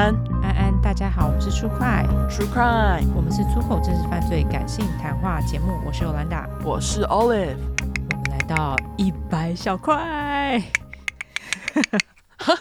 安，安安，大家好，我们是 True Crime，True Crime，我们是出口真实犯罪感性谈话节目，我是欧兰达，我是 Olive，我们来到一百小块。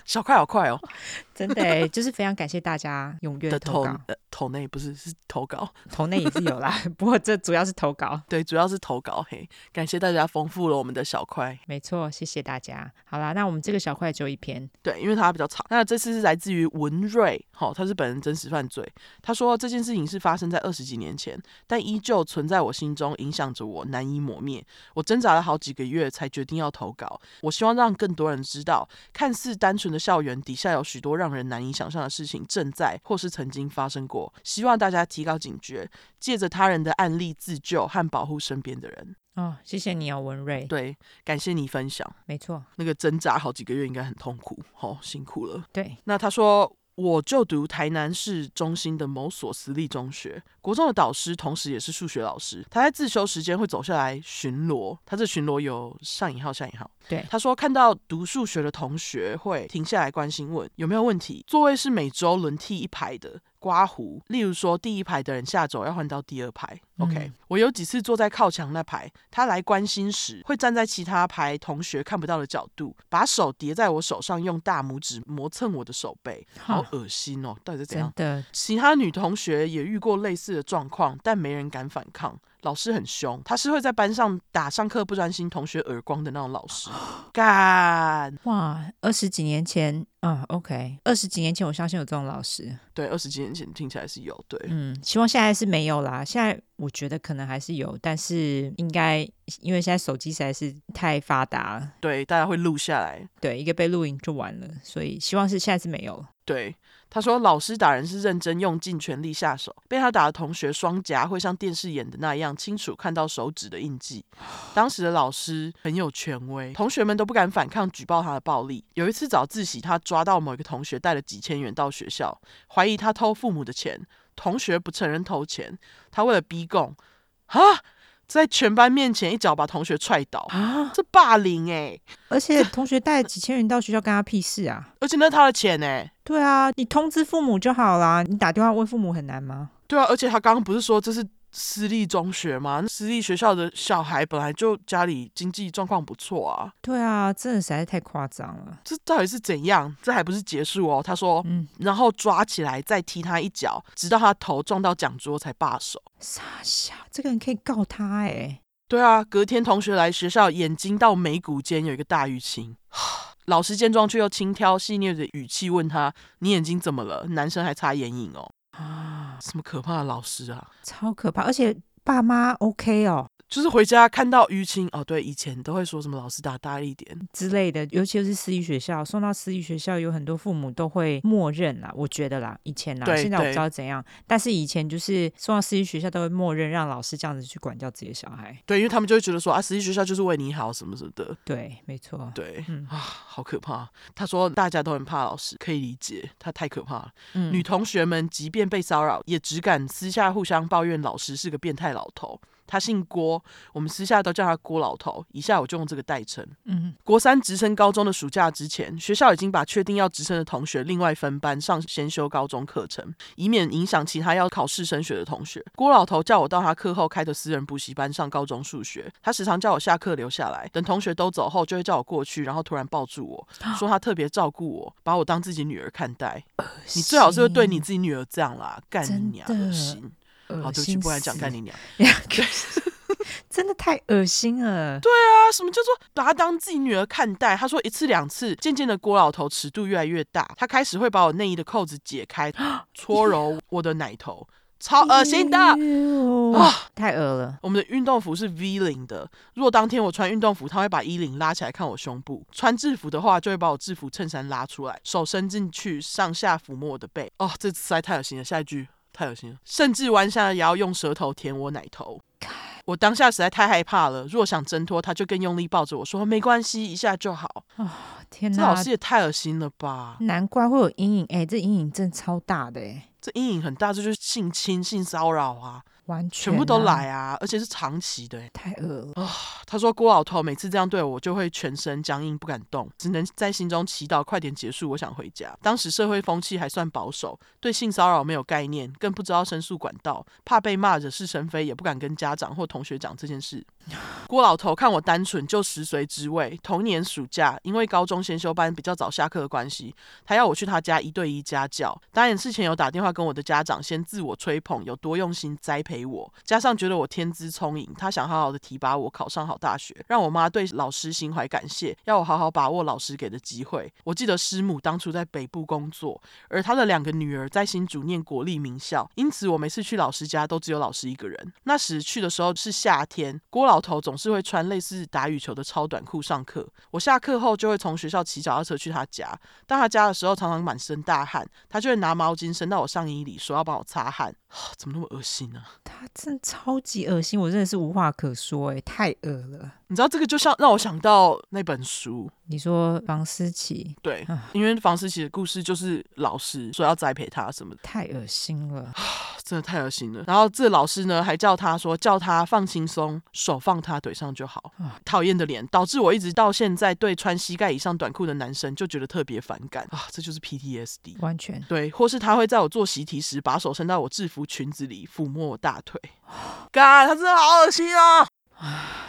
小块好快哦，真的，就是非常感谢大家踊跃投稿。的投内不是是投稿，投内也是有啦，不过这主要是投稿。对，主要是投稿。嘿，感谢大家丰富了我们的小块。没错，谢谢大家。好啦，那我们这个小块只有一篇。对，因为它比较长。那这次是来自于文瑞，好、哦，他是本人真实犯罪。他说这件事情是发生在二十几年前，但依旧存在我心中，影响着我，难以磨灭。我挣扎了好几个月，才决定要投稿。我希望让更多人知道，看似单纯的校园底下有许多让人难以想象的事情正在或是曾经发生过。希望大家提高警觉，借着他人的案例自救和保护身边的人。哦，谢谢你哦，文瑞。对，感谢你分享。没错，那个挣扎好几个月应该很痛苦，好、哦、辛苦了。对，那他说。我就读台南市中心的某所私立中学，国中的导师同时也是数学老师。他在自修时间会走下来巡逻，他这巡逻有上引号下引号。对，他说看到读数学的同学会停下来关心问有没有问题。座位是每周轮替一排的。刮胡，例如说第一排的人下走要换到第二排。OK，嗯，我有几次坐在靠墙那排，他来关心时，会站在其他排同学看不到的角度，把手叠在我手上，用大拇指磨蹭我的手背，好恶心哦！到底是怎样？真的。其他女同学也遇过类似的状况，但没人敢反抗。老师很凶，他是会在班上打上课不专心同学耳光的那种老师。干哇！二十几年前啊，OK，二十几年前我相信有这种老师。对，二十几年前听起来是有，对，嗯，希望现在是没有啦。现在我觉得可能还是有，但是应该因为现在手机实在是太发达了，对，大家会录下来，对，一个被录影就完了，所以希望是现在是没有。对。他说：“老师打人是认真用尽全力下手，被他打的同学双颊会像电视演的那样清楚看到手指的印记。当时的老师很有权威，同学们都不敢反抗举报他的暴力。有一次早自习，他抓到某一个同学带了几千元到学校，怀疑他偷父母的钱，同学不承认偷钱，他为了逼供，啊。”在全班面前一脚把同学踹倒啊！这霸凌哎、欸！而且同学带几千元到学校，干他屁事啊！而且那是他的钱哎、欸！对啊，你通知父母就好啦。你打电话问父母很难吗？对啊，而且他刚刚不是说这是。私立中学嘛，私立学校的小孩本来就家里经济状况不错啊。对啊，真的实在太夸张了。这到底是怎样？这还不是结束哦。他说，嗯，然后抓起来再踢他一脚，直到他头撞到讲桌才罢手。傻笑，这个人可以告他哎、欸。对啊，隔天同学来学校，眼睛到眉骨间有一个大淤青。老师见状却又轻佻细谑的语气问他：“你眼睛怎么了？”男生还擦眼影哦。啊，什么可怕的老师啊！超可怕，而且爸妈 OK 哦。就是回家看到淤青哦，对，以前都会说什么老师打大力点之类的，尤其是私立学校，送到私立学校有很多父母都会默认啦，我觉得啦，以前啦，现在我不知道怎样，但是以前就是送到私立学校都会默认让老师这样子去管教自己的小孩，对，因为他们就会觉得说啊，私立学校就是为你好什么什么的，对，没错，对，嗯啊，好可怕。他说大家都很怕老师，可以理解，他太可怕了。嗯，女同学们即便被骚扰，也只敢私下互相抱怨老师是个变态老头。他姓郭，我们私下都叫他郭老头。以下我就用这个代称。嗯，国三直升高中的暑假之前，学校已经把确定要直升的同学另外分班上先修高中课程，以免影响其他要考试升学的同学。郭老头叫我到他课后开的私人补习班上高中数学。他时常叫我下课留下来，等同学都走后，就会叫我过去，然后突然抱住我说他特别照顾我，把我当自己女儿看待。你最好是会对你自己女儿这样啦，干你娘的心。好，对不起，不然讲干你娘，真的太恶心了。对啊，什么叫做把她当自己女儿看待？他说一次两次，渐渐的郭老头尺度越来越大，他开始会把我内衣的扣子解开，搓揉我的奶头，超恶心的啊！太恶了。我们的运动服是 V 领的，如果当天我穿运动服，他会把衣领拉起来看我胸部；穿制服的话，就会把我制服衬衫拉出来，手伸进去上下抚摸我的背。哦，这实在太恶心了。下一句。太恶心了，甚至弯下腰用舌头舔我奶头。我当下实在太害怕了，若想挣脱，他就更用力抱着我说：“没关系，一下就好。”哦，天哪，这老师也太恶心了吧！难怪会有阴影，哎，这阴影真的超大的，哎，这阴影很大，这就是性侵、性骚扰啊！完全、啊、全部都来啊，而且是长期的，太饿了啊、哦！他说郭老头每次这样对我，我就会全身僵硬，不敢动，只能在心中祈祷快点结束，我想回家。当时社会风气还算保守，对性骚扰没有概念，更不知道申诉管道，怕被骂惹是生非，也不敢跟家长或同学讲这件事。郭老头看我单纯，就食髓知味。同年暑假，因为高中先修班比较早下课的关系，他要我去他家一对一家教。当然事前有打电话跟我的家长先自我吹捧，有多用心栽培给我，加上觉得我天资聪颖，他想好好的提拔我考上好大学，让我妈对老师心怀感谢，要我好好把握老师给的机会。我记得师母当初在北部工作，而他的两个女儿在新竹念国立名校，因此我每次去老师家都只有老师一个人。那时去的时候是夏天，郭老头总是会穿类似打羽球的超短裤上课。我下课后就会从学校骑脚踏车去他家。到他家的时候，常常满身大汗，他就会拿毛巾伸到我上衣里，说要帮我擦汗。怎么那么恶心呢、他真的超级恶心，我真的是无话可说，哎，太恶了。你知道这个就像让我想到那本书，你说房思琪？对，因为房思琪的故事就是老师说要栽培他什么的，太恶心了，真的太恶心了。然后这老师呢还叫他说叫他放轻松，手放他腿上就好。讨厌的脸，导致我一直到现在对穿膝盖以上短裤的男生就觉得特别反感啊！这就是 PTSD，完全对。或是他会在我做习题时把手伸到我制服。裙子里抚摸我大腿，干，他真的好恶心啊！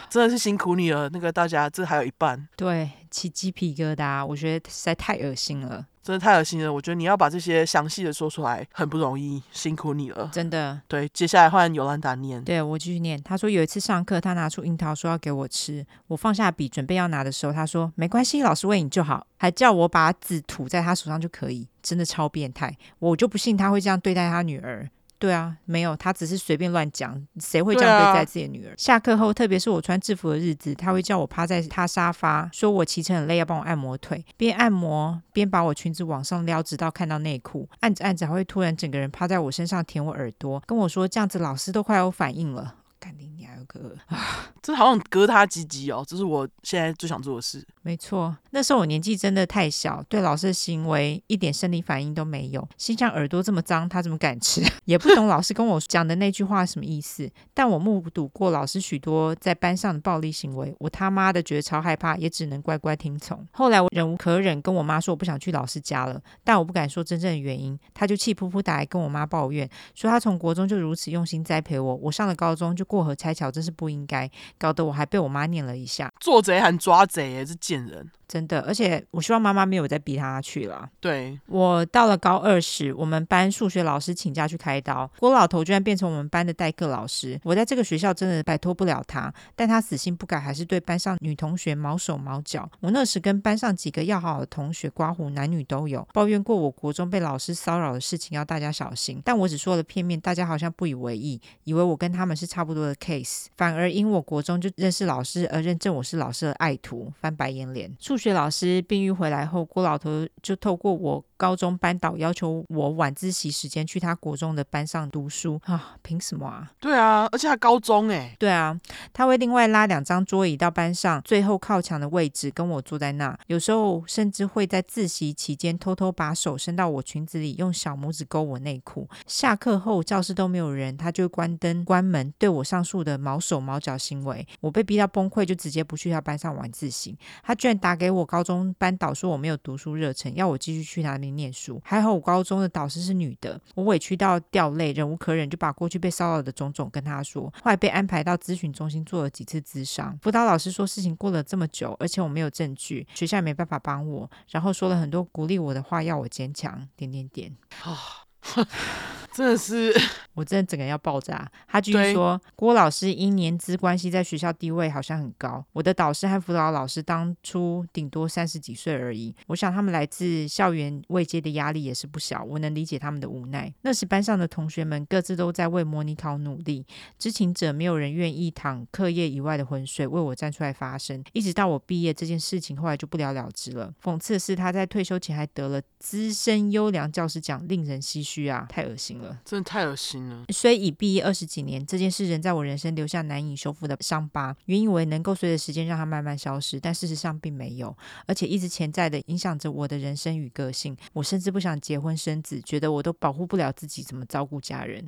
真的是辛苦你了，那个大家，这还有一半，对，起鸡皮疙瘩，我觉得实在太恶心了，真的太恶心了。我觉得你要把这些详细的说出来很不容易，辛苦你了，真的。对，接下来换尤兰达念，对，我继续念。他说有一次上课，他拿出樱桃说要给我吃，我放下笔准备要拿的时候，他说没关系，老师喂你就好，还叫我把籽吐在他手上就可以，真的超变态，我就不信他会这样对待他女儿。对啊，没有，他只是随便乱讲，谁会这样对待自己的女儿？啊、下课后，特别是我穿制服的日子，他会叫我趴在他沙发，说我骑车很累，要帮我按摩腿，边按摩边把我裙子往上撩，直到看到内裤，按着按着还会突然整个人趴在我身上舔我耳朵，跟我说这样子老师都快有反应了。肯定你还有个 啊，这好像割他鸡鸡哦，这是我现在最想做的事。没错，那时候我年纪真的太小，对老师的行为一点生理反应都没有，心想耳朵这么脏，他怎么敢吃？也不懂老师跟我讲的那句话什么意思。但我目睹过老师许多在班上的暴力行为，我他妈的觉得超害怕，也只能乖乖听从。后来我忍无可忍，跟我妈说我不想去老师家了，但我不敢说真正的原因，他就气扑扑打来跟我妈抱怨，说他从国中就如此用心栽培我，我上了高中就。过河拆桥，真是不应该，搞得我还被我妈念了一下。做贼喊抓贼，哎，这贱人。真的，而且我希望妈妈没有再逼他去了。对，我到了高二时，我们班数学老师请假去开刀，郭老头居然变成我们班的代课老师。我在这个学校真的摆脱不了他，但他死性不改，还是对班上女同学毛手毛脚。我那时跟班上几个要好的同学刮胡，男女都有，抱怨过我国中被老师骚扰的事情，要大家小心。但我只说了片面，大家好像不以为意，以为我跟他们是差不多的 case，反而因我国中就认识老师而认证我是老师的爱徒，翻白眼脸。数学老师病愈回来后，郭老头就透过我高中班导要求我晚自习时间去他国中的班上读书啊？凭什么啊？对啊，而且他高中哎。对啊，他会另外拉两张桌椅到班上最后靠墙的位置跟我坐在那，有时候甚至会在自习期间偷偷把手伸到我裙子里，用小拇指勾我内裤。下课后教室都没有人，他就关灯关门，对我上述的毛手毛脚行为，我被逼到崩溃，就直接不去他班上晚自习。他居然打给我高中。班导说我没有读书热忱，要我继续去他那边念书。还好我高中的导师是女的，我委屈到掉泪，忍无可忍，就把过去被骚扰的种种跟她说。后来被安排到咨询中心做了几次咨商，辅导老师说事情过了这么久，而且我没有证据，学校也没办法帮我，然后说了很多鼓励我的话，要我坚强。点点点。真的是，我真的整个人要爆炸。他继续说，郭老师因年资关系，在学校地位好像很高。我的导师和辅导老师当初顶多三十几岁而已。我想他们来自校园未接的压力也是不小，我能理解他们的无奈。那时班上的同学们各自都在为模拟考努力，知情者没有人愿意淌课业以外的浑水为我站出来发声。一直到我毕业，这件事情后来就不了了之了。讽刺的是，他在退休前还得了资深优良教师奖，令人唏嘘啊！太恶心了。真的太恶心了。虽已毕业二十几年，这件事仍在我人生留下难以修复的伤疤。原以为能够随着时间让它慢慢消失，但事实上并没有，而且一直潜在的影响着我的人生与个性。我甚至不想结婚生子，觉得我都保护不了自己，怎么照顾家人？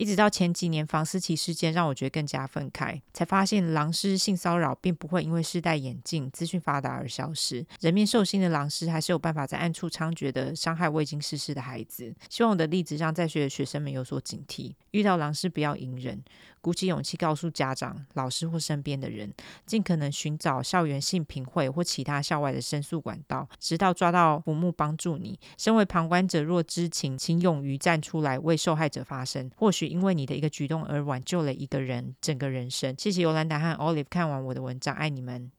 一直到前几年房思琪事件，让我觉得更加愤慨，才发现狼师性骚扰并不会因为世代演进、资讯发达而消失，人面兽心的狼师还是有办法在暗处猖獗的伤害未经世事的孩子。希望我的例子让在学的学生们有所警惕，遇到狼师不要隐忍。鼓起勇气告诉家长、老师或身边的人，尽可能寻找校园性平会或其他校外的申诉管道，直到抓到浮木帮助你。身为旁观者，若知情，请勇于站出来为受害者发声。或许因为你的一个举动而挽救了一个人整个人生。谢谢尤兰达和 Olive 看完我的文章，爱你们。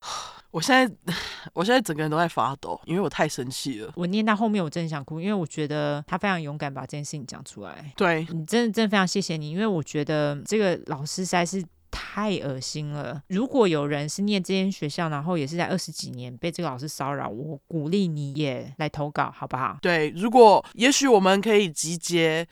我现在，我现在整个人都在发抖，因为我太生气了。我念到后面，我真的想哭，因为我觉得他非常勇敢把这件事情讲出来。对，你真的真的非常谢谢你，因为我觉得这个老师实在是太恶心了。如果有人是念这间学校，然后也是在二十几年被这个老师骚扰，我鼓励你也来投稿，好不好？对，如果也许我们可以集结，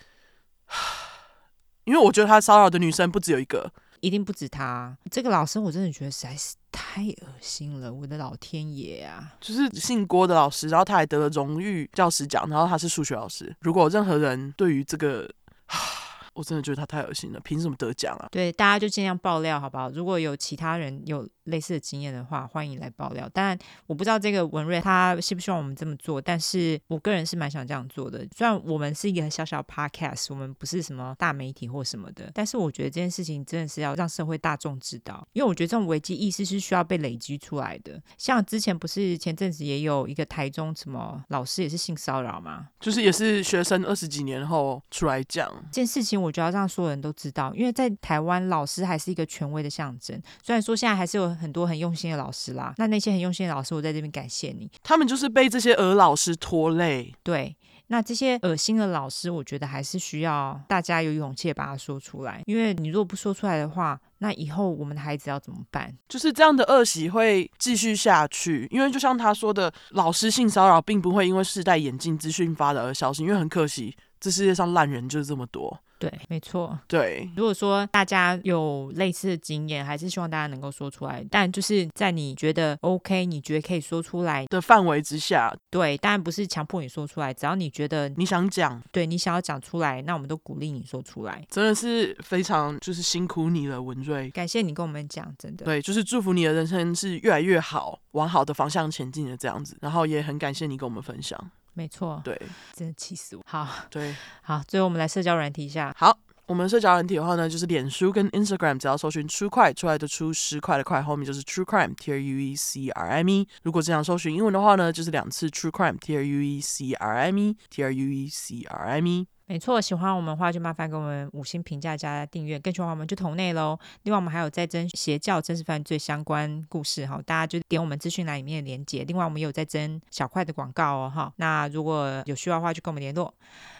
因为我觉得他骚扰的女生不只有一个。一定不止他，这个老师我真的觉得实在是太恶心了，我的老天爷啊！就是姓郭的老师，然后他还得了荣誉教师奖，然后他是数学老师。如果任何人对于这个，我真的觉得他太恶心了，凭什么得奖啊？对，大家就尽量爆料好不好？如果有其他人有。类似的经验的话，欢迎来爆料。当然，我不知道这个文瑞他希不希望我们这么做，但是我个人是蛮想这样做的。虽然我们是一个小小 podcast，我们不是什么大媒体或什么的，但是我觉得这件事情真的是要让社会大众知道，因为我觉得这种危机意识是需要被累积出来的。像之前不是前阵子也有一个台中什么老师也是性骚扰吗？就是也是学生二十几年后出来讲这件事情，我觉得要让所有人都知道，因为在台湾老师还是一个权威的象征。虽然说现在还是有。很多很用心的老师啦，那那些很用心的老师，我在这边感谢你。他们就是被这些恶老师拖累。对，那这些恶心的老师，我觉得还是需要大家有勇气把它说出来，因为你如果不说出来的话，那以后我们的孩子要怎么办？就是这样的恶习会继续下去，因为就像他说的，老师性骚扰并不会因为世代眼镜、资讯发达而消失，因为很可惜，这世界上烂人就是这么多。对，没错。对，如果说大家有类似的经验，还是希望大家能够说出来。但就是在你觉得 OK，你觉得可以说出来的范围之下，对，当然不是强迫你说出来，只要你觉得你想讲，对你想要讲出来，那我们都鼓励你说出来。真的是非常就是辛苦你了，文瑞，感谢你跟我们讲，真的。对，就是祝福你的人生是越来越好，往好的方向前进的这样子。然后也很感谢你跟我们分享。没错，对，真的气死我。好，对，好，最后我们来社交软体一下。好，我们社交软体的话呢，就是脸书跟 Instagram，只要搜寻 True Crime 出来的出十块的块，后面就是 True Crime T R U E C R I M E。如果只想搜寻英文的话呢，就是两次 True Crime T R U E C R I M E T R U E C R I M E。没错，喜欢我们的话就麻烦给我们五星评价加订阅，更喜欢我们就投内喽。另外我们还有在征邪教真实犯罪相关故事哈，大家就点我们资讯栏里面的连接。另外我们也有在征小块的广告哦哈，那如果有需要的话就跟我们联络。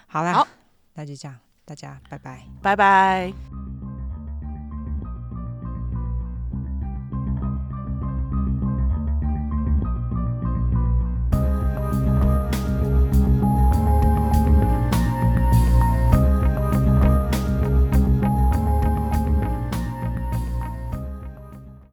好啦，好，那就这样，大家拜拜，拜拜。